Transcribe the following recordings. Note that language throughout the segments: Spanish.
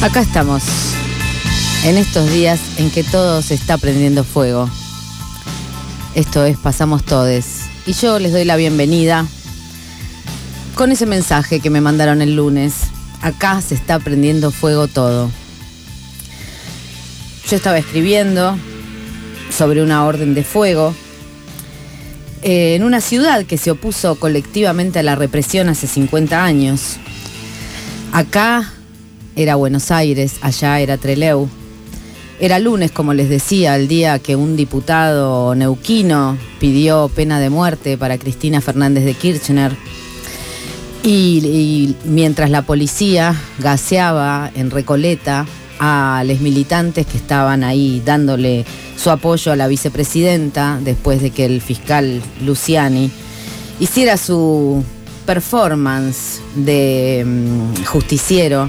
Acá estamos, en estos días en que todo se está prendiendo fuego. Esto es Pasamos Todes. Y yo les doy la bienvenida con ese mensaje que me mandaron el lunes. Acá se está prendiendo fuego todo. Yo estaba escribiendo sobre una orden de fuego eh, en una ciudad que se opuso colectivamente a la represión hace 50 años. Acá era Buenos Aires, allá era Treleu. Era lunes, como les decía, el día que un diputado neuquino pidió pena de muerte para Cristina Fernández de Kirchner. Y, mientras la policía gaseaba en Recoleta a los militantes que estaban ahí dándole su apoyo a la vicepresidenta después de que el fiscal Luciani hiciera su performance de mm, justiciero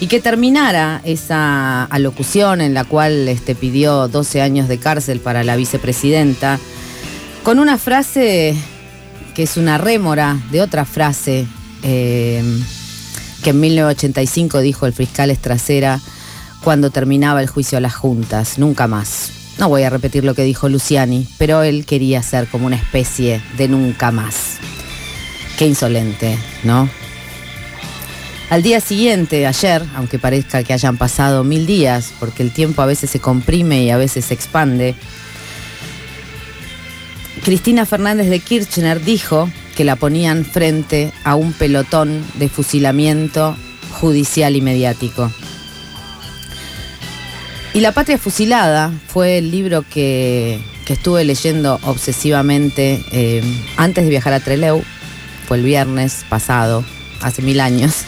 y que terminara esa alocución en la cual este, pidió 12 años de cárcel para la vicepresidenta, con una frase que es una rémora de otra frase em, que en 1985 dijo el fiscal Estracera cuando terminaba el juicio a las juntas, nunca más. No voy a repetir lo que dijo Luciani, pero él quería ser como una especie de nunca más. Qué insolente, ¿no? Al día siguiente, ayer, aunque parezca que hayan pasado mil días, porque el tiempo a veces se comprime y a veces se expande, Cristina Fernández de Kirchner dijo que la ponían frente a un pelotón de fusilamiento judicial y mediático. Y La Patria Fusilada fue el libro que, estuve leyendo obsesivamente eh, antes de viajar a Trelew, fue el viernes pasado, hace mil años.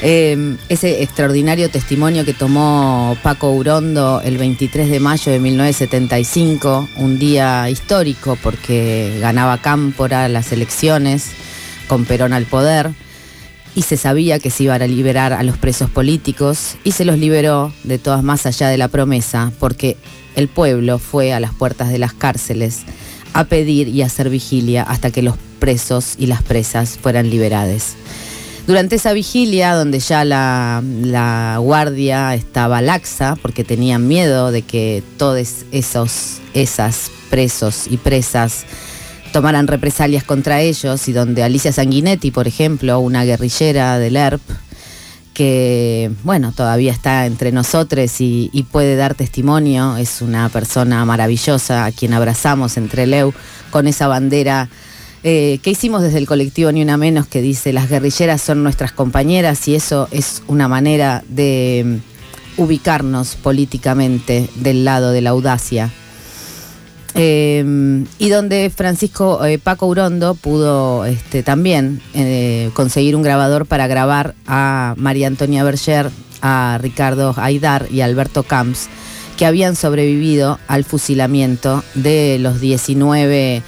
Em, ese extraordinario testimonio que tomó Paco Urondo el 23 de mayo de 1975, un día histórico porque ganaba Cámpora las elecciones con Perón al poder y se sabía que se iban a liberar a los presos políticos y se los liberó de todas más allá de la promesa porque el pueblo fue a las puertas de las cárceles a pedir y a hacer vigilia hasta que los presos y las presas fueran liberadas. Durante esa vigilia, donde ya la, guardia estaba laxa, porque tenían miedo de que todos esos esas presos y presas tomaran represalias contra ellos, y donde Alicia Sanguinetti, por ejemplo, una guerrillera del ERP, que, bueno, todavía está entre nosotros y, y, puede dar testimonio. Es una persona maravillosa a quien abrazamos entre Leu con esa bandera eh, que hicimos desde el colectivo Ni Una Menos que dice las guerrilleras son nuestras compañeras y eso es una manera de mm, ubicarnos políticamente del lado de la audacia. Eh, y donde Francisco eh, Paco Urondo pudo este, también conseguir un grabador para grabar a María Antonia Berger, a Ricardo Aidar y a Alberto Camps, que habían sobrevivido al fusilamiento de los 19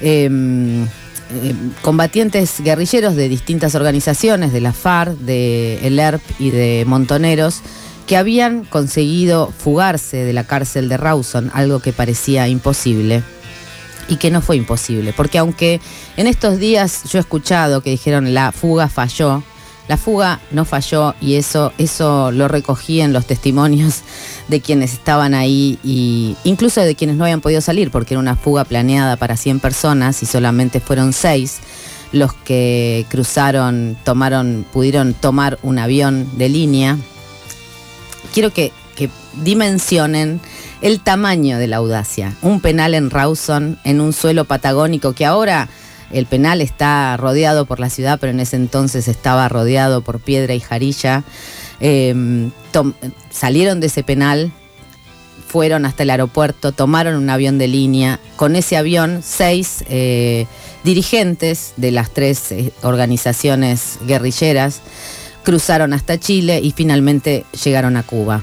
Em, em, combatientes guerrilleros de distintas organizaciones, de la FARC, de el ERP y de Montoneros, que habían conseguido fugarse de la cárcel de Rawson, algo que parecía imposible y que no fue imposible, porque aunque en estos días yo he escuchado que dijeron la fuga falló, la fuga no falló y eso, eso lo recogí en los testimonios de quienes estaban ahí y incluso de quienes no habían podido salir porque era una fuga planeada para 100 personas y solamente fueron 6 los que cruzaron, tomaron, pudieron tomar un avión de línea. Quiero que, que dimensionen el tamaño de la audacia. Un penal en Rawson, en un suelo patagónico que ahora el penal está rodeado por la ciudad, pero en ese entonces estaba rodeado por piedra y jarilla. Em, salieron de ese penal, fueron hasta el aeropuerto, tomaron un avión de línea. Con ese avión, seis eh, dirigentes de las tres eh, organizaciones guerrilleras cruzaron hasta Chile y finalmente llegaron a Cuba.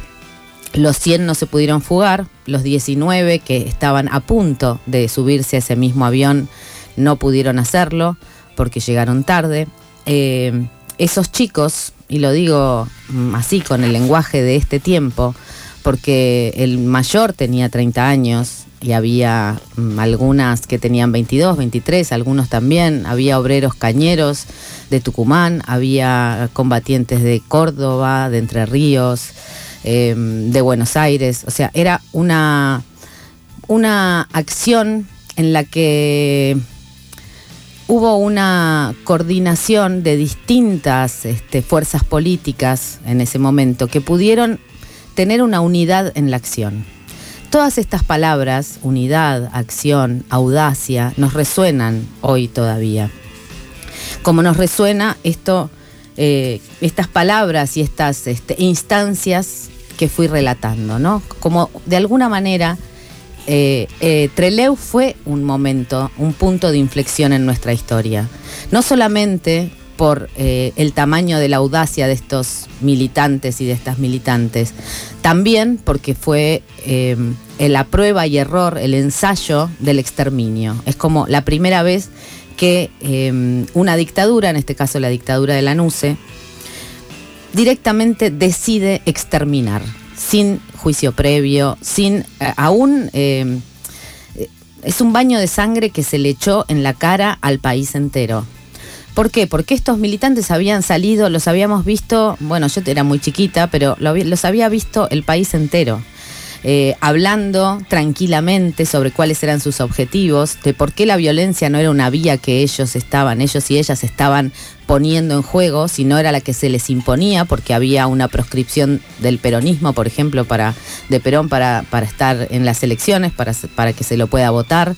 Los 100 no se pudieron fugar, los 19 que estaban a punto de subirse a ese mismo avión no pudieron hacerlo porque llegaron tarde. Eh, esos chicos, y lo digo mm, así con el lenguaje de este tiempo, porque el mayor tenía 30 años y había mm, algunas que tenían 22, 23, algunos también, había obreros cañeros de Tucumán, había combatientes de Córdoba, de Entre Ríos, em, de Buenos Aires, o sea, era una, una acción en la que hubo una coordinación de distintas este, fuerzas políticas en ese momento que pudieron tener una unidad en la acción. Todas estas palabras, unidad, acción, audacia, nos resuenan hoy todavía. Como nos resuena esto, eh, estas palabras y estas este, instancias que fui relatando, ¿no? Como de alguna manera eh, eh, Treleu fue un momento, un punto de inflexión en nuestra historia. No solamente por eh, el tamaño de la audacia de estos militantes y de estas militantes, también porque fue la prueba y error, el ensayo del exterminio. Es como la primera vez que una dictadura, en este caso la dictadura de la NUCE, directamente decide exterminar sin juicio previo, sin eh, aún... Eh, es un baño de sangre que se le echó en la cara al país entero. ¿Por qué? Porque estos militantes habían salido, los habíamos visto, bueno, yo era muy chiquita, pero los había visto el país entero. Eh, hablando tranquilamente sobre cuáles eran sus objetivos, de por qué la violencia no era una vía que ellos estaban, ellos y ellas estaban poniendo en juego, sino era la que se les imponía, porque había una proscripción del peronismo, por ejemplo, para, de Perón para, para estar en las elecciones, para, para que se lo pueda votar,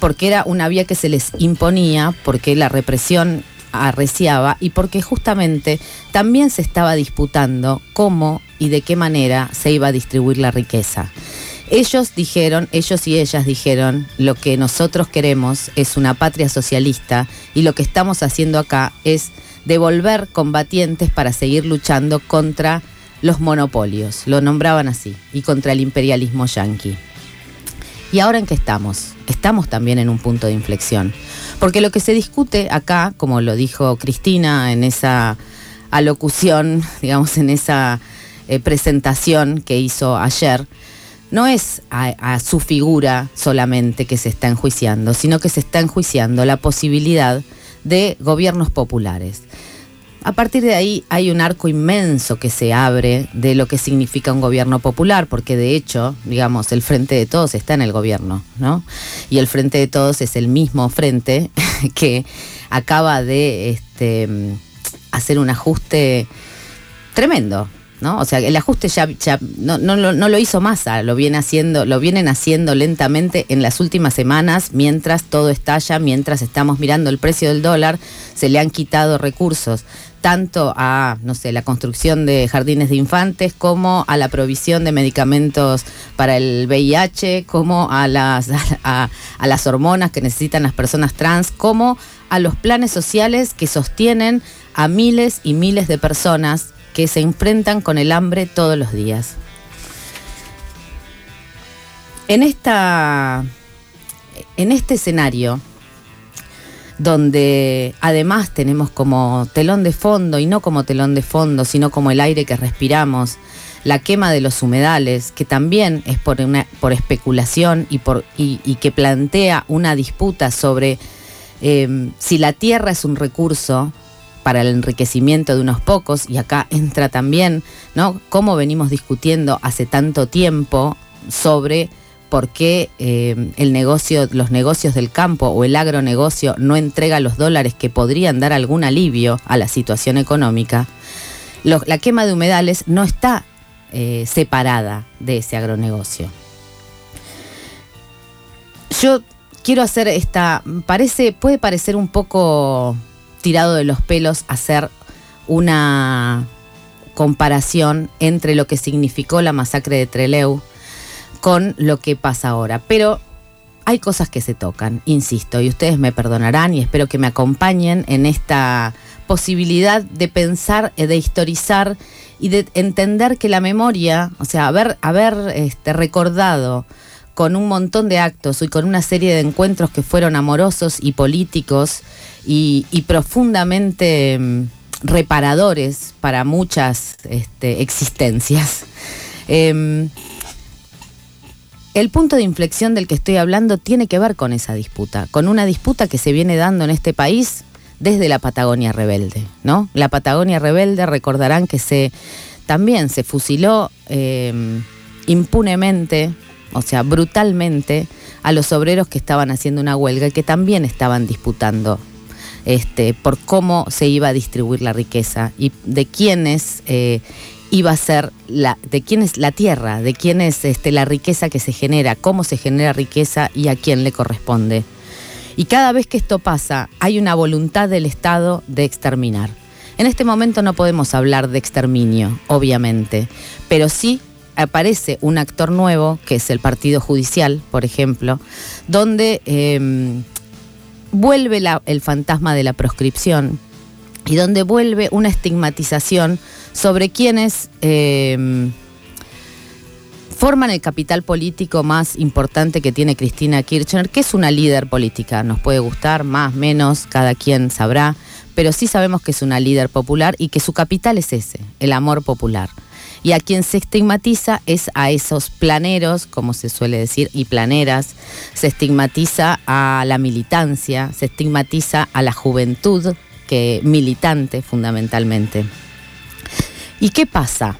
porque era una vía que se les imponía, porque la represión arreciaba y porque justamente también se estaba disputando cómo y de qué manera se iba a distribuir la riqueza. Ellos dijeron, ellos y ellas dijeron, lo que nosotros queremos es una patria socialista y lo que estamos haciendo acá es devolver combatientes para seguir luchando contra los monopolios, lo nombraban así, y contra el imperialismo yanqui. ¿Y ahora en qué estamos? Estamos también en un punto de inflexión. Porque lo que se discute acá, como lo dijo Cristina en esa alocución, digamos, en esa eh, presentación que hizo ayer, no es a, su figura solamente que se está enjuiciando, sino que se está enjuiciando la posibilidad de gobiernos populares. A partir de ahí hay un arco inmenso que se abre de lo que significa un gobierno popular, porque de hecho, digamos, el Frente de Todos está en el gobierno, ¿no? Y el Frente de Todos es el mismo frente que acaba de este, hacer un ajuste tremendo, ¿no? O sea, el ajuste ya, no, lo hizo Massa, lo viene haciendo, lo vienen haciendo lentamente en las últimas semanas, mientras todo estalla, mientras estamos mirando el precio del dólar, se le han quitado recursos tanto a, no sé, la construcción de jardines de infantes, como a la provisión de medicamentos para el VIH, como a las, a, las hormonas que necesitan las personas trans, como a los planes sociales que sostienen a miles y miles de personas que se enfrentan con el hambre todos los días. En, esta, en este escenario, donde además tenemos como telón de fondo, y no como telón de fondo, sino como el aire que respiramos, la quema de los humedales, que también es por, especulación y, que plantea una disputa sobre eh, si la tierra es un recurso para el enriquecimiento de unos pocos, y acá entra también, ¿no? Cómo venimos discutiendo hace tanto tiempo sobre por qué eh, el negocio, los negocios del campo o el agronegocio no entrega los dólares que podrían dar algún alivio a la situación económica, la quema de humedales no está eh, separada de ese agronegocio. Yo quiero hacer esta, parece, puede parecer un poco tirado de los pelos hacer una comparación entre lo que significó la masacre de Treleu con lo que pasa ahora. Pero hay cosas que se tocan, insisto, y ustedes me perdonarán y espero que me acompañen en esta posibilidad de pensar, de historizar y de entender que la memoria, o sea, haber, haber este, recordado con un montón de actos y con una serie de encuentros que fueron amorosos y políticos y, profundamente mm, reparadores para muchas este, existencias. Em, el punto de inflexión del que estoy hablando tiene que ver con esa disputa, con una disputa que se viene dando en este país desde la Patagonia rebelde, ¿no? La Patagonia rebelde recordarán que se también se fusiló em, impunemente, o sea, brutalmente, a los obreros que estaban haciendo una huelga y que también estaban disputando este, por cómo se iba a distribuir la riqueza y de quiénes eh, iba a ser la, de quién es la tierra, de quién es este, la riqueza que se genera, cómo se genera riqueza y a quién le corresponde. Y cada vez que esto pasa, hay una voluntad del Estado de exterminar. En este momento no podemos hablar de exterminio, obviamente, pero sí aparece un actor nuevo, que es el Partido Judicial, por ejemplo, donde em, vuelve el fantasma de la proscripción y donde vuelve una estigmatización sobre quienes em, forman el capital político más importante que tiene Cristina Kirchner, que es una líder política. Nos puede gustar más, menos, cada quien sabrá, pero sí sabemos que es una líder popular y que su capital es ese, el amor popular. Y a quien se estigmatiza es a esos planeros, como se suele decir, y planeras, se estigmatiza a la militancia, se estigmatiza a la juventud que militante fundamentalmente. ¿Y qué pasa?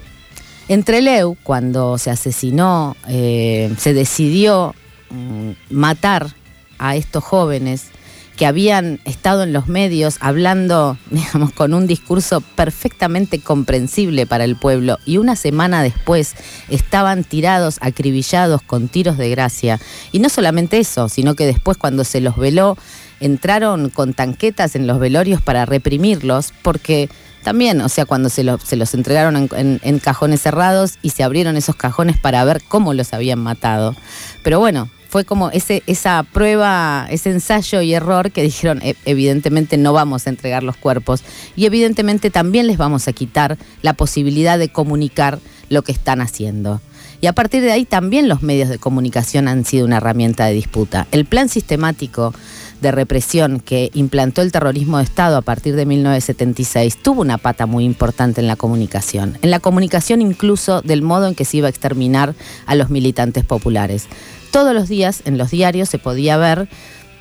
Entre Leu, cuando se asesinó, eh, se decidió mm, matar a estos jóvenes que habían estado en los medios hablando, digamos, con un discurso perfectamente comprensible para el pueblo y una semana después estaban tirados, acribillados con tiros de gracia. Y no solamente eso, sino que después cuando se los veló, entraron con tanquetas en los velorios para reprimirlos porque también, o sea, cuando se, se los entregaron en, cajones cerrados y se abrieron esos cajones para ver cómo los habían matado. Pero bueno, fue como ese, esa prueba, ese ensayo y error que dijeron, e, evidentemente no vamos a entregar los cuerpos y evidentemente también les vamos a quitar la posibilidad de comunicar lo que están haciendo. Y a partir de ahí también los medios de comunicación han sido una herramienta de disputa. El plan sistemático de represión que implantó el terrorismo de Estado a partir de 1976 tuvo una pata muy importante en la comunicación, en la comunicación incluso del modo en que se iba a exterminar a los militantes populares. Todos los días en los diarios se podía ver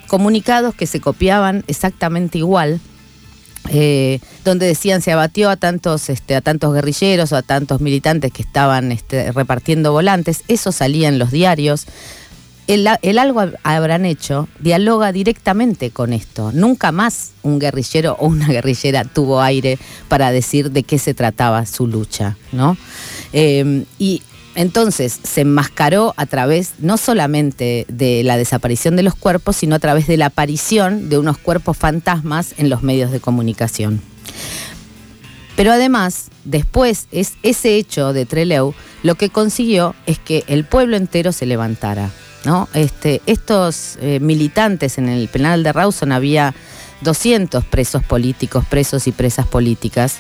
comunicados que se copiaban exactamente igual eh, donde decían se abatió a tantos, este, a tantos guerrilleros o a tantos militantes que estaban este, repartiendo volantes, eso salía en los diarios el, algo habrán hecho dialoga directamente con esto. Nunca más un guerrillero o una guerrillera tuvo aire para decir de qué se trataba su lucha, ¿no? Em, y entonces se enmascaró a través no solamente de la desaparición de los cuerpos, sino a través de la aparición de unos cuerpos fantasmas en los medios de comunicación. Pero además, después, es ese hecho de Treleu lo que consiguió es que el pueblo entero se levantara. ¿no? Este, estos eh, militantes en el penal de Rawson había 200 presos políticos, presos y presas políticas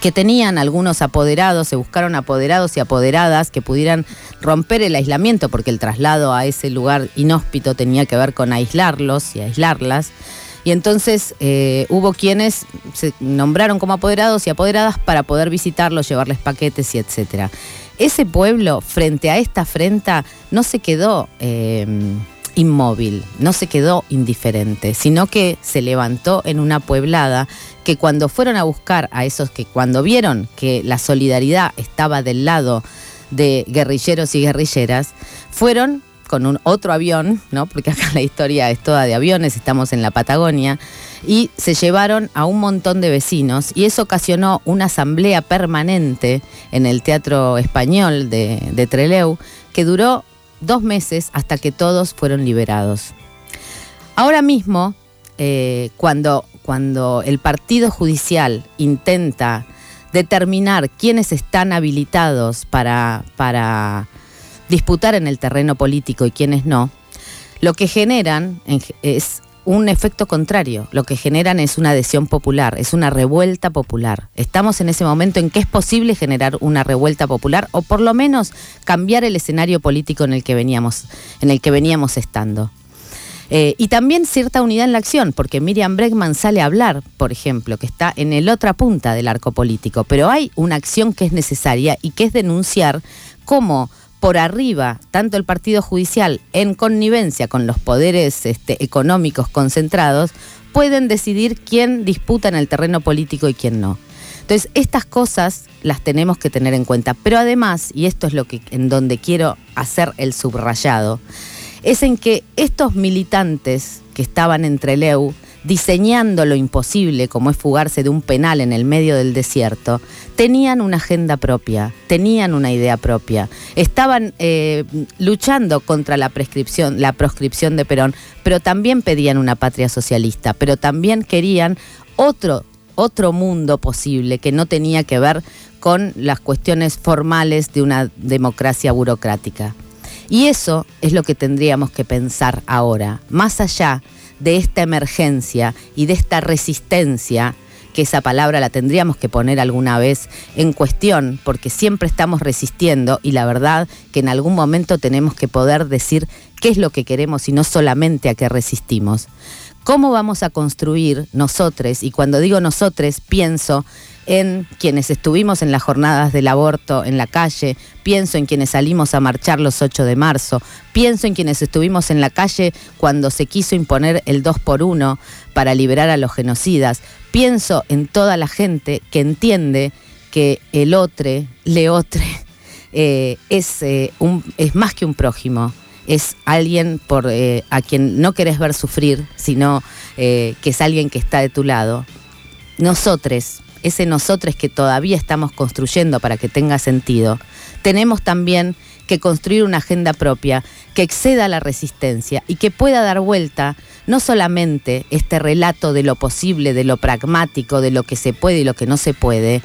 que tenían algunos apoderados, se buscaron apoderados y apoderadas que pudieran romper el aislamiento, porque el traslado a ese lugar inhóspito tenía que ver con aislarlos y aislarlas. Y entonces eh, hubo quienes se nombraron como apoderados y apoderadas para poder visitarlos, llevarles paquetes y etcétera ese pueblo frente a esta afrenta no se quedó eh, inmóvil, no se quedó indiferente, sino que se levantó en una pueblada que cuando fueron a buscar a esos que cuando vieron que la solidaridad estaba del lado de guerrilleros y guerrilleras, fueron con un otro avión, ¿no? Porque acá la historia es toda de aviones, estamos en la Patagonia, y se llevaron a un montón de vecinos y eso ocasionó una asamblea permanente en el Teatro Español de, Treleu que duró dos meses hasta que todos fueron liberados. Ahora mismo, eh, cuando, cuando el Partido Judicial intenta determinar quiénes están habilitados para, para disputar en el terreno político y quienes no, lo que generan es un efecto contrario. Lo que generan es una adhesión popular, es una revuelta popular. Estamos en ese momento en que es posible generar una revuelta popular o por lo menos cambiar el escenario político en el que veníamos, en el que veníamos estando. Eh, y también cierta unidad en la acción, porque Miriam Bregman sale a hablar, por ejemplo, que está en el otra punta del arco político, pero hay una acción que es necesaria y que es denunciar cómo por arriba, tanto el Partido Judicial en connivencia con los poderes este, económicos concentrados, pueden decidir quién disputa en el terreno político y quién no. Entonces, estas cosas las tenemos que tener en cuenta. Pero además, y esto es lo que en donde quiero hacer el subrayado, es en que estos militantes que estaban entre el EU diseñando lo imposible, como es fugarse de un penal en el medio del desierto, tenían una agenda propia, tenían una idea propia, estaban eh, luchando contra la prescripción, la proscripción de Perón, pero también pedían una patria socialista, pero también querían otro, otro mundo posible que no tenía que ver con las cuestiones formales de una democracia burocrática. Y eso es lo que tendríamos que pensar ahora, más allá de esta emergencia y de esta resistencia, que esa palabra la tendríamos que poner alguna vez en cuestión, porque siempre estamos resistiendo y la verdad que en algún momento tenemos que poder decir qué es lo que queremos y no solamente a qué resistimos. ¿Cómo vamos a construir nosotros? Y cuando digo nosotros, pienso en quienes estuvimos en las jornadas del aborto en la calle, pienso en quienes salimos a marchar los 8 de marzo, pienso en quienes estuvimos en la calle cuando se quiso imponer el 2 por 1 para liberar a los genocidas, pienso en toda la gente que entiende que el otro, le otro, eh, es, eh, un, es más que un prójimo, es alguien por, eh, a quien no querés ver sufrir, sino que es alguien que está de tu lado. Nosotros, ese nosotros que todavía estamos construyendo para que tenga sentido, tenemos también que construir una agenda propia que exceda la resistencia y que pueda dar vuelta no solamente este relato de lo posible, de lo pragmático, de lo que se puede y lo que no se puede,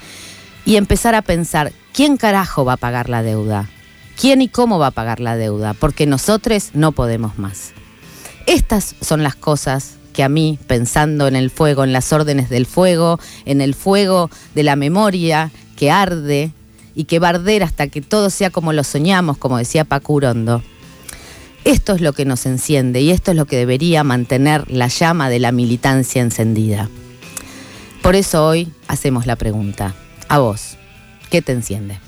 y empezar a pensar, ¿quién carajo va a pagar la deuda? ¿Quién y cómo va a pagar la deuda? Porque nosotros no podemos más. Estas son las cosas que a mí, pensando en el fuego, en las órdenes del fuego, en el fuego de la memoria que arde y que va a arder hasta que todo sea como lo soñamos, como decía Paco Urondo. Esto es lo que nos enciende y esto es lo que debería mantener la llama de la militancia encendida. Por eso hoy hacemos la pregunta. A vos, ¿qué te enciende?